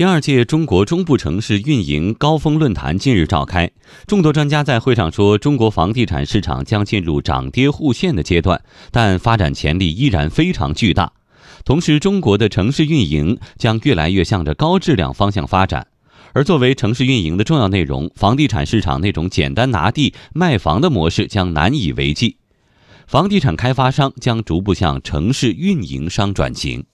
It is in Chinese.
第二届中国中部城市运营高峰论坛近日召开众多专家在会上说中国房地产市场将进入涨跌互现的阶段但发展潜力依然非常巨大。同时中国的城市运营将越来越向着高质量方向发展。而作为城市运营的重要内容房地产市场那种简单拿地卖房的模式将难以为继。房地产开发商将逐步向城市运营商转型。